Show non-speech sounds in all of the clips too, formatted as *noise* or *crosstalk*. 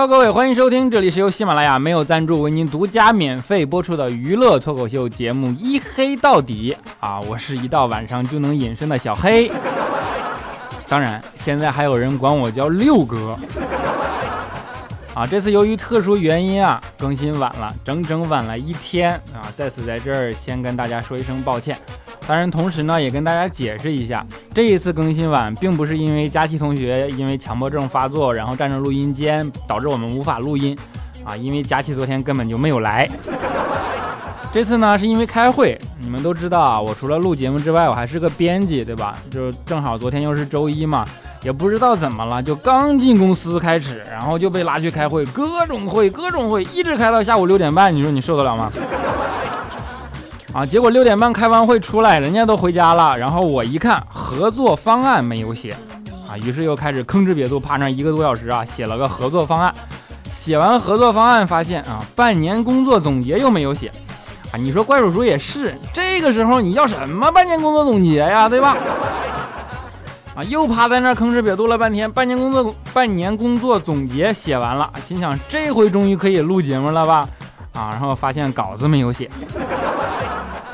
哈各位，欢迎收听，这里是由喜马拉雅没有赞助为您独家免费播出的娱乐脱口秀节目《一黑到底》啊，我是一到晚上就能隐身的小黑，当然现在还有人管我叫六哥啊。这次由于特殊原因啊，更新晚了，整整晚了一天啊，在此在这儿先跟大家说一声抱歉。当然，同时呢，也跟大家解释一下，这一次更新晚，并不是因为佳琪同学因为强迫症发作，然后站着录音间导致我们无法录音啊，因为佳琪昨天根本就没有来。这次呢，是因为开会。你们都知道啊，我除了录节目之外，我还是个编辑，对吧？就正好昨天又是周一嘛，也不知道怎么了，就刚进公司开始，然后就被拉去开会，各种会，各种会，一直开到下午六点半。你说你受得了吗？啊！结果六点半开完会出来，人家都回家了。然后我一看合作方案没有写，啊，于是又开始吭哧瘪肚，趴那一个多小时啊，写了个合作方案。写完合作方案，发现啊，半年工作总结又没有写。啊，你说怪叔叔也是，这个时候你要什么半年工作总结呀，对吧？啊，又趴在那吭哧瘪肚了半天，半年工作半年工作总结写完了，心想这回终于可以录节目了吧？啊，然后发现稿子没有写。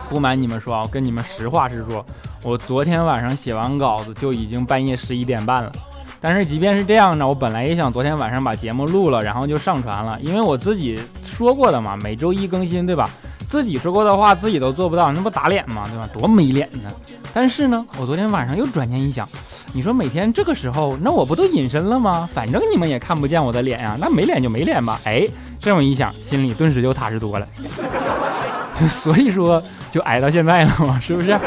不瞒你们说啊，我跟你们实话实说，我昨天晚上写完稿子就已经半夜十一点半了。但是即便是这样呢，我本来也想昨天晚上把节目录了，然后就上传了，因为我自己说过的嘛，每周一更新，对吧？自己说过的话自己都做不到，那不打脸吗？对吧？多没脸呢！但是呢，我昨天晚上又转念一想，你说每天这个时候，那我不都隐身了吗？反正你们也看不见我的脸呀，那没脸就没脸吧。哎，这么一想，心里顿时就踏实多了。*laughs* 所以说。就挨到现在了嘛，*laughs* 是不是？啊，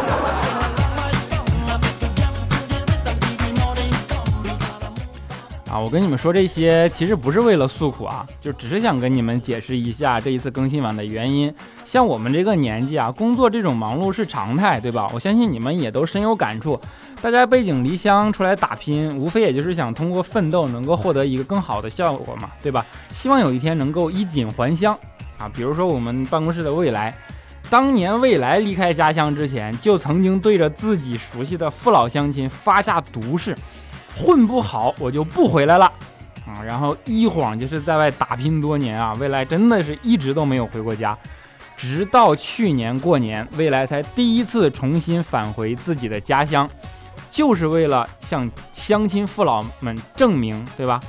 我跟你们说这些，其实不是为了诉苦啊，就只是想跟你们解释一下这一次更新晚的原因。像我们这个年纪啊，工作这种忙碌是常态，对吧？我相信你们也都深有感触。大家背井离乡出来打拼，无非也就是想通过奋斗能够获得一个更好的效果嘛，对吧？希望有一天能够衣锦还乡啊。比如说我们办公室的未来。当年未来离开家乡之前，就曾经对着自己熟悉的父老乡亲发下毒誓：混不好我就不回来了啊！然后一晃就是在外打拼多年啊，未来真的是一直都没有回过家，直到去年过年，未来才第一次重新返回自己的家乡，就是为了向乡亲父老们证明，对吧？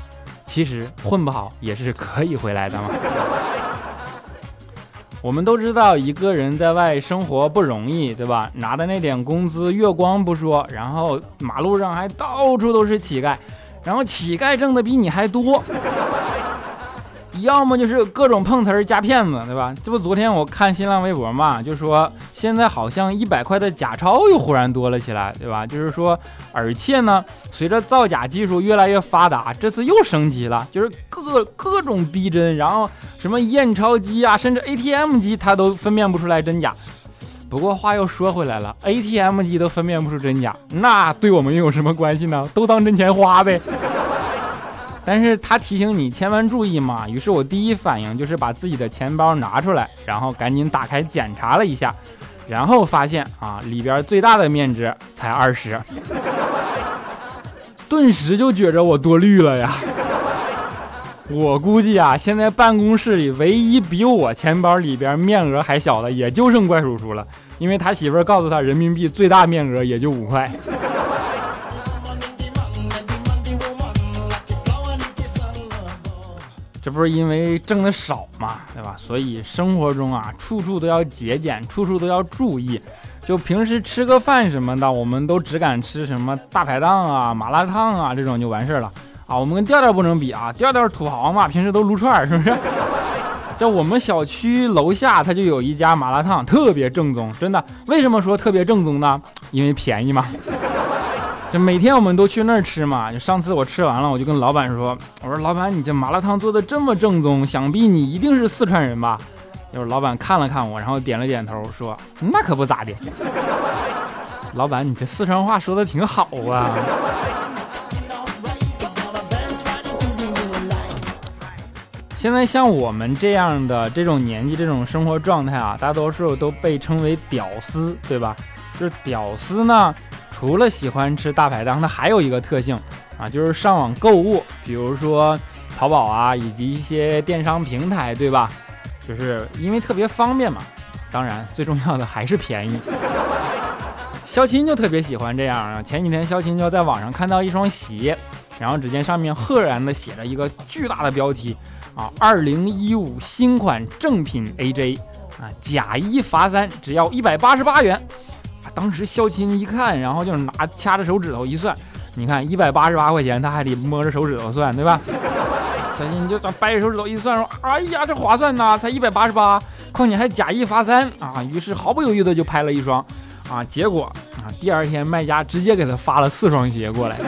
其实混不好也是可以回来的嘛。我们都知道，一个人在外生活不容易，对吧？拿的那点工资月光不说，然后马路上还到处都是乞丐，然后乞丐挣的比你还多。要么就是各种碰瓷儿加骗子，对吧？这不昨天我看新浪微博嘛，就说现在好像一百块的假钞又忽然多了起来，对吧？就是说，而且呢，随着造假技术越来越发达，这次又升级了，就是各各种逼真，然后什么验钞机啊，甚至 ATM 机它都分辨不出来真假。不过话又说回来了，ATM 机都分辨不出真假，那对我们又有什么关系呢？都当真钱花呗。但是他提醒你千万注意嘛，于是我第一反应就是把自己的钱包拿出来，然后赶紧打开检查了一下，然后发现啊里边最大的面值才二十，顿时就觉着我多虑了呀。我估计啊，现在办公室里唯一比我钱包里边面额还小的，也就剩怪叔叔了，因为他媳妇儿告诉他人民币最大面额也就五块。这不是因为挣的少嘛，对吧？所以生活中啊，处处都要节俭，处处都要注意。就平时吃个饭什么的，我们都只敢吃什么大排档啊、麻辣烫啊这种就完事儿了啊。我们跟调调不能比啊，调调土豪嘛，平时都撸串，是不是？*laughs* 就我们小区楼下，它就有一家麻辣烫，特别正宗，真的。为什么说特别正宗呢？因为便宜嘛。就每天我们都去那儿吃嘛。就上次我吃完了，我就跟老板说：“我说老板，你这麻辣烫做的这么正宗，想必你一定是四川人吧？”就是老板看了看我，然后点了点头，说：“那可不咋的。*laughs* ”老板，你这四川话说的挺好啊。现在像我们这样的这种年纪、这种生活状态啊，大多数都被称为屌丝，对吧？就是屌丝呢。除了喜欢吃大排档，它还有一个特性啊，就是上网购物，比如说淘宝啊，以及一些电商平台，对吧？就是因为特别方便嘛。当然，最重要的还是便宜。*laughs* 肖钦就特别喜欢这样啊。前几天肖钦就在网上看到一双鞋，然后只见上面赫然的写着一个巨大的标题啊，二零一五新款正品 AJ 啊，假一罚三，只要一百八十八元。当时肖钦一看，然后就是拿掐着手指头一算。你看一百八十八块钱，他还得摸着手指头算，对吧？小新就掰着手指头一算，说：“哎呀，这划算呐，才一百八十八，况且还假一罚三啊！”于是毫不犹豫的就拍了一双，啊，结果啊，第二天卖家直接给他发了四双鞋过来。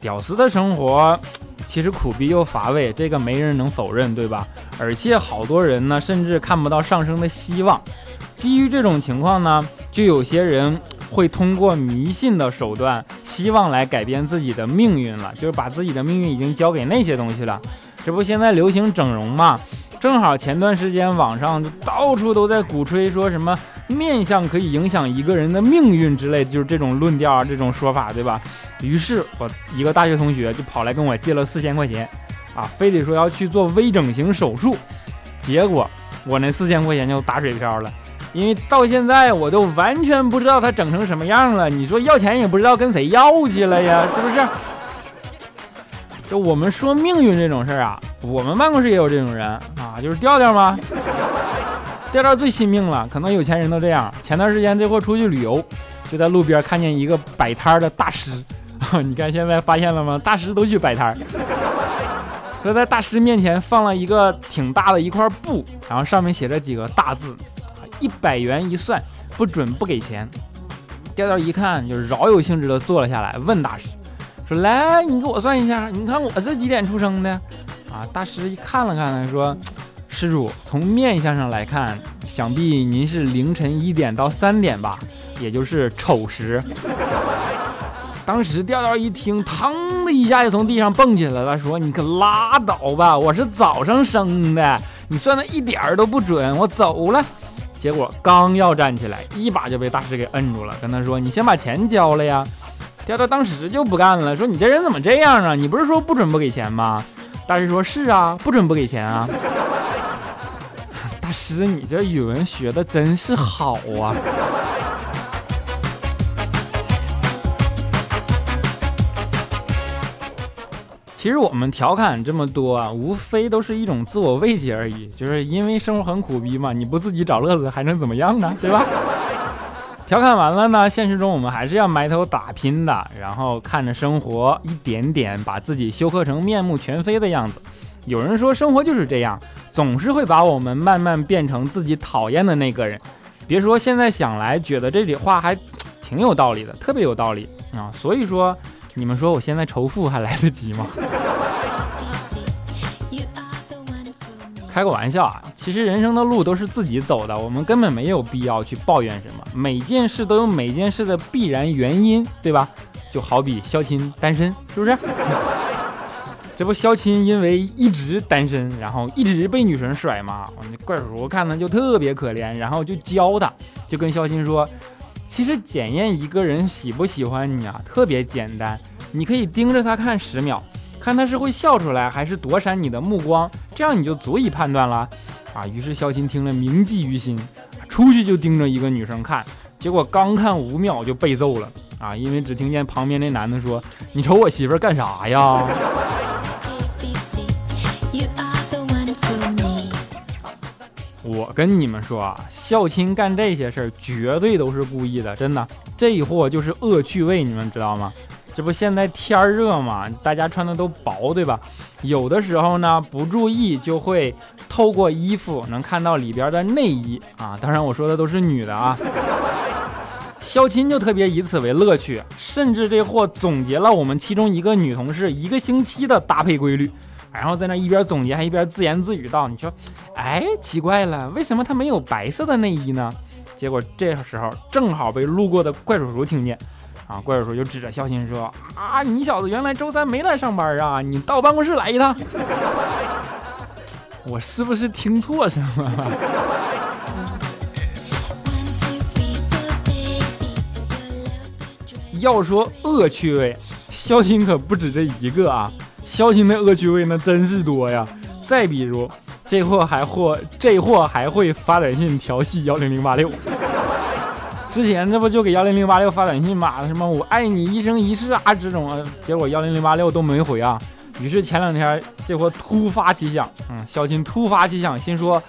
屌丝的生活其实苦逼又乏味，这个没人能否认，对吧？而且好多人呢，甚至看不到上升的希望。基于这种情况呢，就有些人会通过迷信的手段，希望来改变自己的命运了，就是把自己的命运已经交给那些东西了。这不现在流行整容嘛？正好前段时间网上就到处都在鼓吹说什么面相可以影响一个人的命运之类，就是这种论调啊，这种说法，对吧？于是我一个大学同学就跑来跟我借了四千块钱，啊，非得说要去做微整形手术，结果我那四千块钱就打水漂了。因为到现在我都完全不知道他整成什么样了，你说要钱也不知道跟谁要去了呀，是不是？就我们说命运这种事儿啊，我们办公室也有这种人啊，就是调调吗？调调最信命了，可能有钱人都这样。前段时间这货出去旅游，就在路边看见一个摆摊的大师，*laughs* 你看现在发现了吗？大师都去摆摊，说在大师面前放了一个挺大的一块布，然后上面写着几个大字。一百元一算，不准不给钱。调调一看，就饶有兴致的坐了下来，问大师说：“来，你给我算一下，你看我是几点出生的？”啊，大师一看了看，说：“施主，从面相上来看，想必您是凌晨一点到三点吧，也就是丑时。*laughs* ”当时调调一听，腾一下就从地上蹦起来了，说：“你可拉倒吧，我是早上生的，你算的一点儿都不准，我走了。”结果刚要站起来，一把就被大师给摁住了，跟他说：“你先把钱交了呀！”调调当时就不干了，说：“你这人怎么这样啊？你不是说不准不给钱吗？”大师说：“是啊，不准不给钱啊。” *laughs* 大师，你这语文学的真是好啊！其实我们调侃这么多啊，无非都是一种自我慰藉而已。就是因为生活很苦逼嘛，你不自己找乐子还能怎么样呢？*laughs* 对吧？调侃完了呢，现实中我们还是要埋头打拼的，然后看着生活一点点把自己修刻成面目全非的样子。有人说生活就是这样，总是会把我们慢慢变成自己讨厌的那个人。别说现在想来，觉得这里话还 *tsk* 挺有道理的，特别有道理啊。所以说。你们说我现在仇富还来得及吗？开个玩笑啊，其实人生的路都是自己走的，我们根本没有必要去抱怨什么。每件事都有每件事的必然原因，对吧？就好比肖钦单身，是不是？*laughs* 这不肖钦因为一直单身，然后一直被女神甩嘛？怪叔叔看他就特别可怜，然后就教他，就跟肖钦说。其实检验一个人喜不喜欢你啊，特别简单，你可以盯着他看十秒，看他是会笑出来还是躲闪你的目光，这样你就足以判断了。啊，于是肖钦听了铭记于心，出去就盯着一个女生看，结果刚看五秒就被揍了。啊，因为只听见旁边那男的说：“你瞅我媳妇干啥呀？”跟你们说啊，孝亲干这些事儿绝对都是故意的，真的，这货就是恶趣味，你们知道吗？这不现在天儿热嘛，大家穿的都薄，对吧？有的时候呢，不注意就会透过衣服能看到里边的内衣啊。当然我说的都是女的啊。孝亲就特别以此为乐趣，甚至这货总结了我们其中一个女同事一个星期的搭配规律。然后在那一边总结还一边自言自语道：“你说，哎，奇怪了，为什么他没有白色的内衣呢？”结果这时候正好被路过的怪叔叔听见，啊，怪叔叔就指着肖鑫说：“啊，你小子原来周三没来上班啊？你到办公室来一趟。*laughs* 我是不是听错什么了？”要说恶趣味，肖钦可不止这一个啊！肖钦的恶趣味那真是多呀。再比如，这货还货，这货还会发短信调戏幺零零八六。之前这不就给幺零零八六发短信嘛？什么我爱你一生一世啊这种啊，结果幺零零八六都没回啊。于是前两天这货突发奇想，嗯，肖钦突发奇想，心说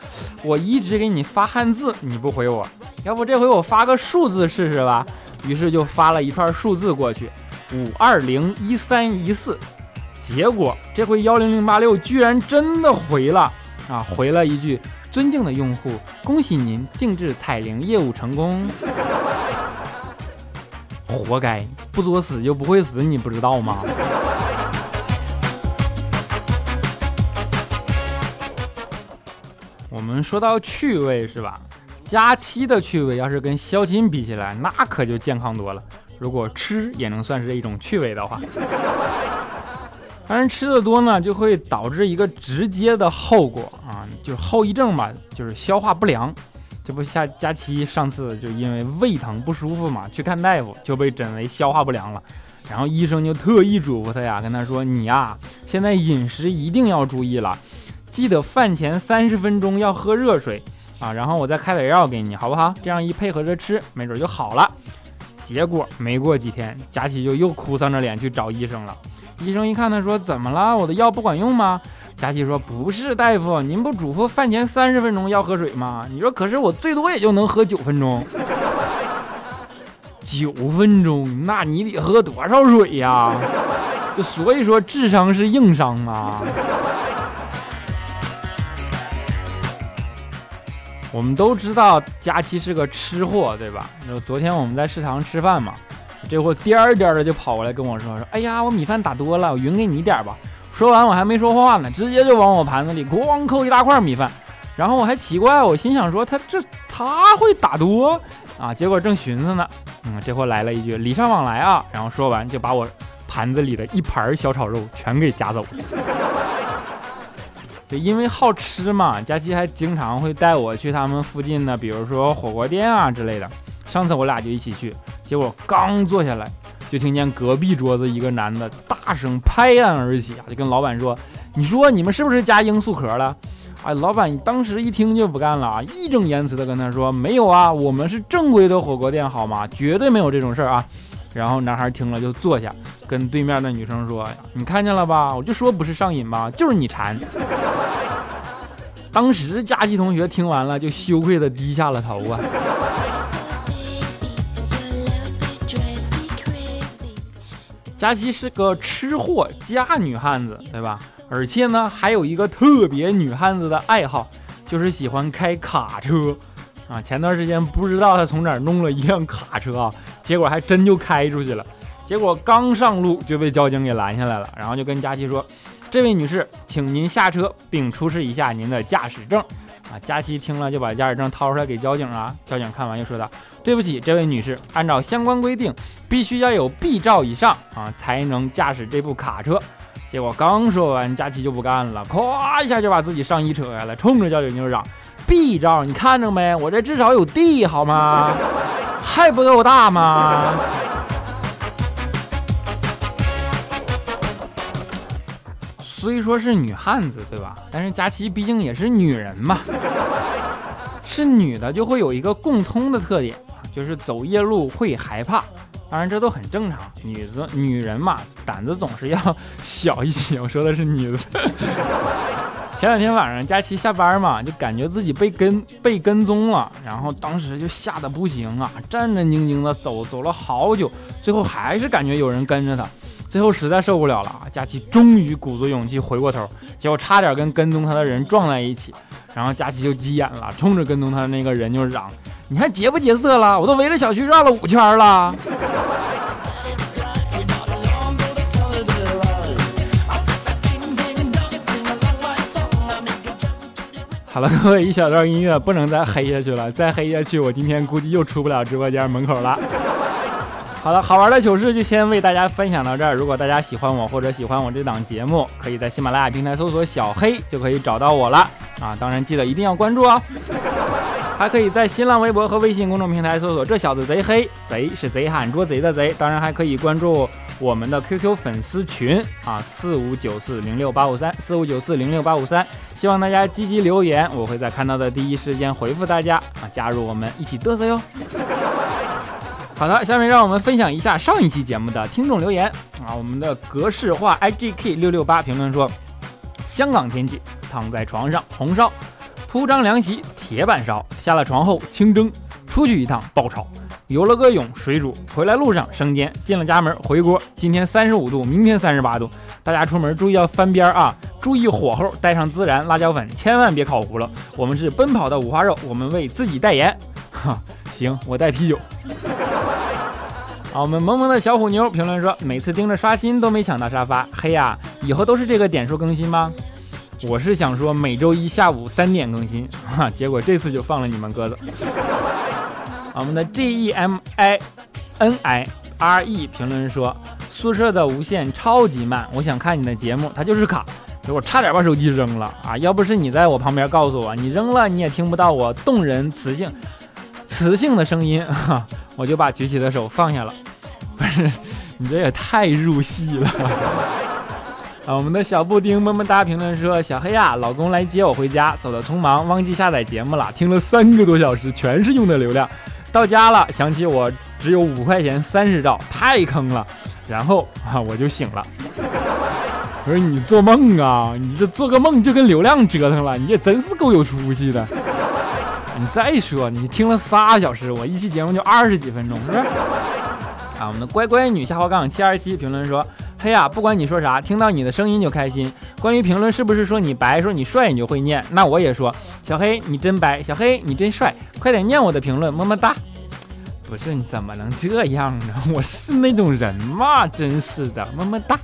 我一直给你发汉字，你不回我，要不这回我发个数字试试吧？于是就发了一串数字过去，五二零一三一四。结果这回幺零零八六居然真的回了啊，回了一句。尊敬的用户，恭喜您定制彩铃业务成功。*laughs* 活该，不作死就不会死，你不知道吗？*laughs* 我们说到趣味是吧？佳期的趣味要是跟肖钦比起来，那可就健康多了。如果吃也能算是一种趣味的话。当然，吃的多呢，就会导致一个直接的后果啊，就是后遗症吧，就是消化不良。这不，下佳期上次就因为胃疼不舒服嘛，去看大夫就被诊为消化不良了。然后医生就特意嘱咐他呀，跟他说：“你呀，现在饮食一定要注意了，记得饭前三十分钟要喝热水啊。然后我再开点药给你，好不好？这样一配合着吃，没准就好了。”结果没过几天，佳琪就又哭丧着脸去找医生了。医生一看，他说：“怎么了？我的药不管用吗？”佳琪说：“不是，大夫，您不嘱咐饭前三十分钟要喝水吗？你说，可是我最多也就能喝九分钟。*laughs* 九分钟，那你得喝多少水呀？就所以说，智商是硬伤啊。我们都知道佳琪是个吃货，对吧？那昨天我们在食堂吃饭嘛。”这货颠儿颠儿的就跑过来跟我说：“说，哎呀，我米饭打多了，我匀给你点吧。”说完我还没说话呢，直接就往我盘子里咣扣一大块米饭。然后我还奇怪，我心想说他这他会打多啊？结果正寻思呢，嗯，这货来了一句礼尚往来啊。然后说完就把我盘子里的一盘小炒肉全给夹走了。*laughs* 就因为好吃嘛，佳琪还经常会带我去他们附近的，比如说火锅店啊之类的。上次我俩就一起去。结果刚坐下来，就听见隔壁桌子一个男的大声拍案而起啊，就跟老板说：“你说你们是不是加罂粟壳了？”哎，老板当时一听就不干了啊，义正言辞的跟他说：“没有啊，我们是正规的火锅店，好吗？绝对没有这种事儿啊。”然后男孩听了就坐下，跟对面的女生说：“你看见了吧？我就说不是上瘾吧，就是你馋。”当时佳琪同学听完了就羞愧的低下了头啊。佳琪是个吃货加女汉子，对吧？而且呢，还有一个特别女汉子的爱好，就是喜欢开卡车啊。前段时间不知道他从哪儿弄了一辆卡车啊，结果还真就开出去了。结果刚上路就被交警给拦下来了，然后就跟佳琪说：“这位女士，请您下车并出示一下您的驾驶证。”啊，佳琪听了就把驾驶证掏出来给交警啊。交警看完又说道：“对不起，这位女士，按照相关规定，必须要有 B 照以上啊，才能驾驶这部卡车。”结果刚说完，佳琪就不干了，咵一下就把自己上衣扯下来，冲着交警就嚷：“B 照，你看着没？我这至少有 D 好吗？*laughs* 还不够大吗？”虽说是女汉子，对吧？但是佳琪毕竟也是女人嘛，*laughs* 是女的就会有一个共通的特点，就是走夜路会害怕。当然这都很正常，女子女人嘛，胆子总是要小一些。我说的是女的。*laughs* 前两天晚上佳琪下班嘛，就感觉自己被跟被跟踪了，然后当时就吓得不行啊，战战兢兢的走，走了好久，最后还是感觉有人跟着他。最后实在受不了了啊！佳琪终于鼓足勇气回过头，结果差点跟跟踪他的人撞在一起。然后佳琪就急眼了，冲着跟踪他的那个人就嚷：“你还劫不劫色了？我都围着小区绕了五圈了！”好了，各位，一小段音乐不能再黑下去了，再黑下去我今天估计又出不了直播间门口了。好了，好玩的糗事就先为大家分享到这儿。如果大家喜欢我或者喜欢我这档节目，可以在喜马拉雅平台搜索“小黑”就可以找到我了啊！当然记得一定要关注哦。*laughs* 还可以在新浪微博和微信公众平台搜索“这小子贼黑”，贼是贼喊捉贼的贼。当然还可以关注我们的 QQ 粉丝群啊，四五九四零六八五三，四五九四零六八五三。希望大家积极留言，我会在看到的第一时间回复大家啊，加入我们一起嘚瑟哟。好的，下面让我们分享一下上一期节目的听众留言啊。我们的格式化 IGK 六六八评论说：香港天气，躺在床上红烧，铺张凉席铁板烧，下了床后清蒸，出去一趟爆炒，游了个泳水煮，回来路上生煎，进了家门回锅。今天三十五度，明天三十八度，大家出门注意要翻边啊，注意火候，带上孜然、辣椒粉，千万别烤糊了。我们是奔跑的五花肉，我们为自己代言。哈，行，我带啤酒。好，我们萌萌的小虎妞评论说，每次盯着刷新都没抢到沙发，嘿呀，以后都是这个点数更新吗？我是想说每周一下午三点更新，哈，结果这次就放了你们鸽子。我们的 G E M I N I R E 评论说，宿舍的无线超级慢，我想看你的节目，它就是卡，我差点把手机扔了啊！要不是你在我旁边告诉我，你扔了你也听不到我动人磁性。磁性的声音，我就把举起的手放下了。不是，你这也太入戏了。啊，我们的小布丁么么哒评论说：“小黑呀，老公来接我回家，走的匆忙，忘记下载节目了，听了三个多小时，全是用的流量。到家了，想起我只有五块钱三十兆，太坑了。然后啊，我就醒了。我说你做梦啊，你这做个梦就跟流量折腾了，你也真是够有出息的。”你再说，你听了仨小时，我一期节目就二十几分钟，是不是？啊，我们的乖乖女下滑杠七二七评论说：嘿呀，不管你说啥，听到你的声音就开心。关于评论是不是说你白，说你帅，你就会念？那我也说，小黑你真白，小黑你真帅，快点念我的评论，么么哒。不是，你怎么能这样呢？*laughs* 我是那种人吗？真是的，么么哒。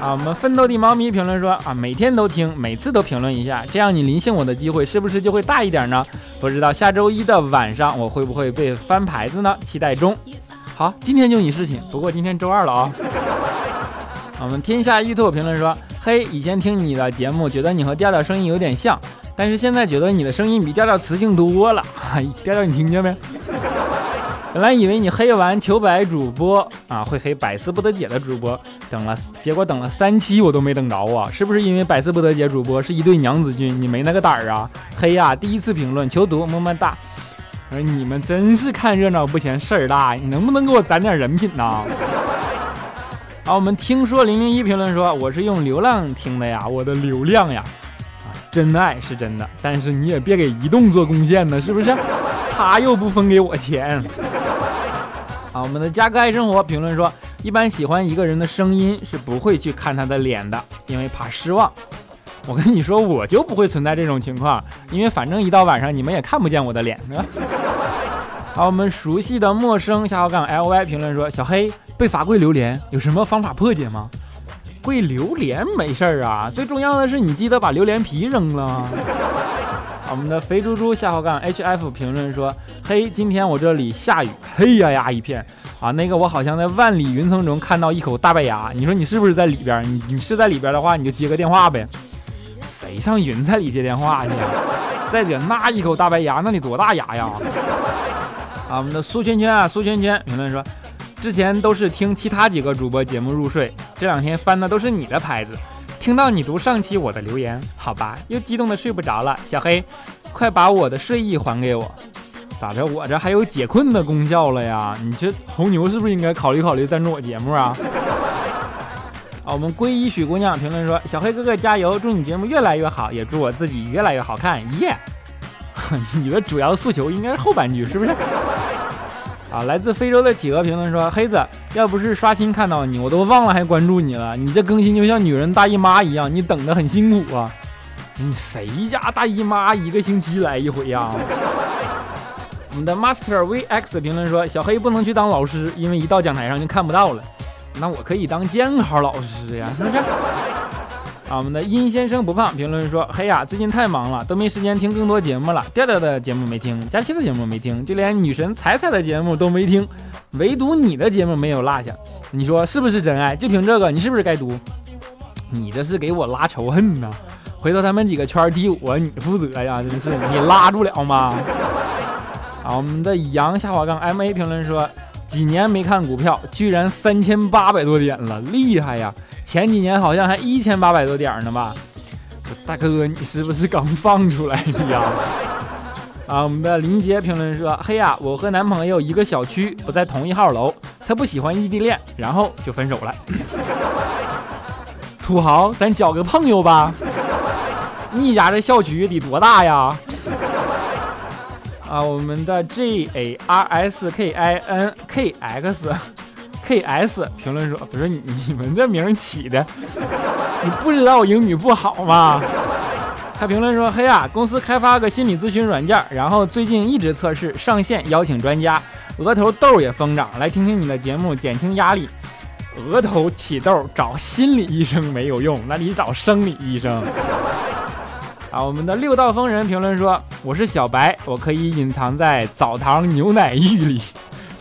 啊，我们奋斗的猫咪评论说啊，每天都听，每次都评论一下，这样你临幸我的机会是不是就会大一点呢？不知道下周一的晚上我会不会被翻牌子呢？期待中。好，今天就你事情，不过今天周二了啊。我们天下玉兔评论说，嘿，以前听你的节目，觉得你和调调声音有点像，但是现在觉得你的声音比调调磁性多了。调调，你听见没？本来以为你黑完求白主播啊会黑百思不得解的主播，等了结果等了三期我都没等着啊！是不是因为百思不得解主播是一对娘子军，你没那个胆儿啊？黑呀！第一次评论求读么么哒！你们真是看热闹不嫌事儿大，你能不能给我攒点人品呢？好，我们听说零零一评论说我是用流量听的呀，我的流量呀，啊，真爱是真的，但是你也别给移动做贡献呢，是不是？他又不分给我钱。好，我们的加哥爱生活评论说，一般喜欢一个人的声音是不会去看他的脸的，因为怕失望。我跟你说，我就不会存在这种情况，因为反正一到晚上你们也看不见我的脸。*laughs* 好，我们熟悉的陌生下号杠 ly 评论说，小黑被罚跪榴莲，有什么方法破解吗？跪榴莲没事儿啊，最重要的是你记得把榴莲皮扔了。我们的肥猪猪下号杠 hf 评论说：“嘿，今天我这里下雨，黑压压一片啊！那个我好像在万里云层中看到一口大白牙，你说你是不是在里边？你你是在里边的话，你就接个电话呗。谁上云彩里接电话去？再者，那一口大白牙，那得多大牙呀？”啊，我们的苏圈圈啊，苏圈圈评论说：“之前都是听其他几个主播节目入睡，这两天翻的都是你的牌子。”听到你读上期我的留言，好吧，又激动的睡不着了。小黑，快把我的睡意还给我。咋着，我这还有解困的功效了呀？你这红牛是不是应该考虑考虑赞助我节目啊？啊，我们皈依许姑娘评论说：“小黑哥哥加油，祝你节目越来越好，也祝我自己越来越好看。”耶，你的主要诉求应该是后半句，是不是？*laughs* 啊，来自非洲的企鹅评论说：“黑子，要不是刷新看到你，我都忘了还关注你了。你这更新就像女人大姨妈一样，你等的很辛苦啊。你谁家大姨妈一个星期来一回呀？” *laughs* 我们的 Master VX 评论说：“小黑不能去当老师，因为一到讲台上就看不到了。那我可以当监考老师呀，是不是？”啊，我们的殷先生不胖评论说：“嘿呀，最近太忙了，都没时间听更多节目了。调调的节目没听，佳期的节目没听，就连女神彩彩的节目都没听，唯独你的节目没有落下。你说是不是真爱？就凭这个，你是不是该读？你这是给我拉仇恨呢？回头他们几个圈踢我，你负责呀，真是你拉住了吗？啊，我们的杨下滑杠 M A 评论说，几年没看股票，居然三千八百多点了，厉害呀！前几年好像还一千八百多点呢吧？大哥，你是不是刚放出来的呀？*laughs* 啊，我们的林杰评论说，嘿呀，我和男朋友一个小区，不在同一号楼，他不喜欢异地恋，然后就分手了。*laughs* 土豪，咱交个朋友吧。你家这小区得多大呀？啊，我们的 J A R S K I N K X K S 评论说：“不是你你们这名起的，你不知道我英语不好吗？”他评论说：“嘿呀，公司开发个心理咨询软件，然后最近一直测试，上线邀请专家，额头痘也疯长，来听听你的节目，减轻压力。额头起痘找心理医生没有用，那你找生理医生。”啊，我们的六道疯人评论说：“我是小白，我可以隐藏在澡堂牛奶浴里。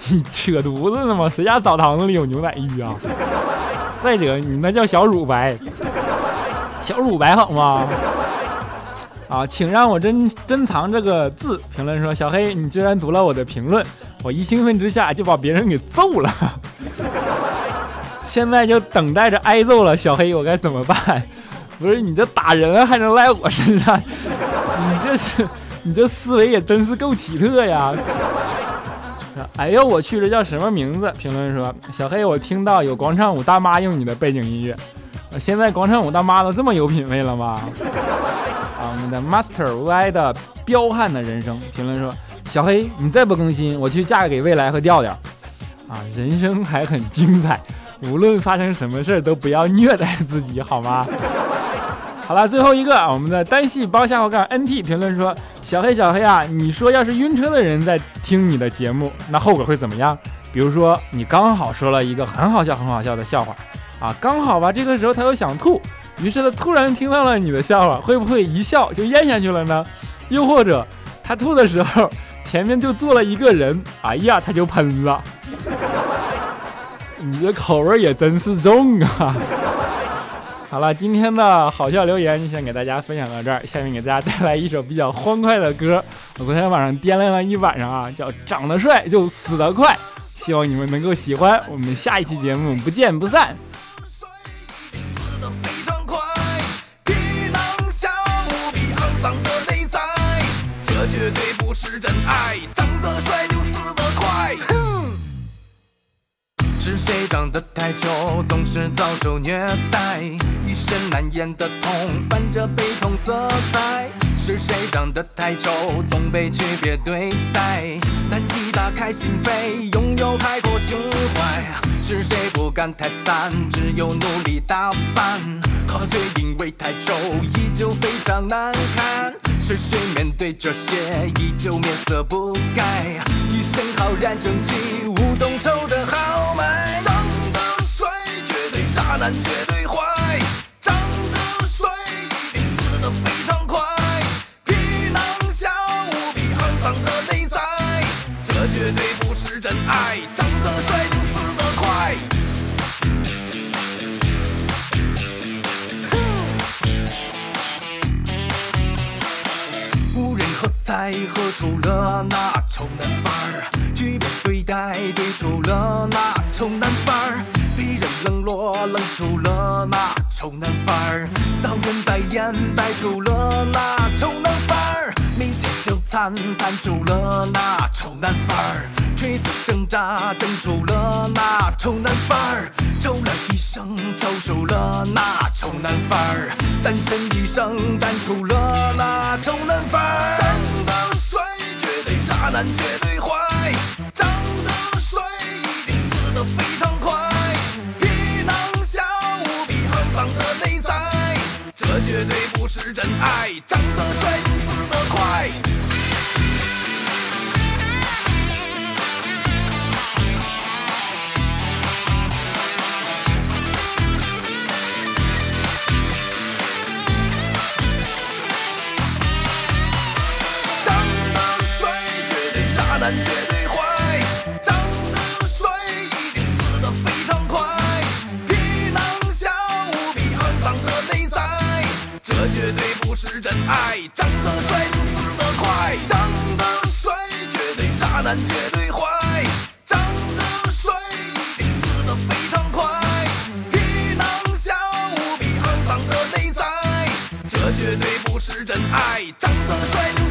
你扯犊子呢吗？谁家澡堂子里有牛奶浴啊？再者，你那叫小乳白，小乳白好吗？啊，请让我珍珍藏这个字。评论说：小黑，你居然读了我的评论，我一兴奋之下就把别人给揍了。*laughs* 现在就等待着挨揍了。小黑，我该怎么办？”不是你这打人还能赖我身上？*laughs* 你这是你这思维也真是够奇特呀！哎呦我去，这叫什么名字？评论说小黑，我听到有广场舞大妈用你的背景音乐，现在广场舞大妈都这么有品位了吗？啊，我们的 Master Y 的彪悍的人生评论说小黑，你再不更新，我去嫁给未来和调调。啊，人生还很精彩，无论发生什么事都不要虐待自己，好吗？好了，最后一个，我们的单细胞下滑杠 NT 评论说：“小黑小黑啊，你说要是晕车的人在听你的节目，那后果会怎么样？比如说你刚好说了一个很好笑很好笑的笑话，啊，刚好吧，这个时候他又想吐，于是他突然听到了你的笑话，会不会一笑就咽下去了呢？又或者他吐的时候前面就坐了一个人，哎呀，他就喷了。你这口味也真是重啊！”好了，今天的好笑留言就先给大家分享到这儿。下面给大家带来一首比较欢快的歌，我昨天晚上掂量了一晚上啊，叫《长得帅就死得快》，希望你们能够喜欢。我们下一期节目不见不散。这绝对不是真爱，长得帅就死得快。是谁长得太丑，总是遭受虐待，一身难言的痛，泛着悲痛色彩。是谁长得太丑，总被区别对待，难以打开心扉，拥有太过胸怀。是谁不敢太惨，只有努力打扮，或却因为太丑，依旧非常难看。是谁面对这些，依旧面色不改，一身浩然正气，舞动丑的豪。渣男，绝对坏。长得帅一定死得非常快。皮囊下无比肮脏的内在，这绝对不是真爱。长得帅就死得快。无人喝彩，喝出了那丑男范儿，区别对待，对出了那丑男范儿，冷落，冷出了那丑男范儿，遭人白眼，白出了那丑男范儿，没钱就惨，惨出了那丑男范儿，垂死挣扎，挣出了那丑男范儿，抽了一生，抽出了那丑男范儿，单身一生，单出了那丑男范儿。长得帅绝对渣男，绝对坏。是真爱。长得帅就死得快。长得帅绝对渣男，绝对是，真爱。长得帅就死得快，长得帅绝对渣男绝对坏，长得帅一定死得非常快。皮囊下无比肮脏的内在，这绝对不是真爱。长得帅就。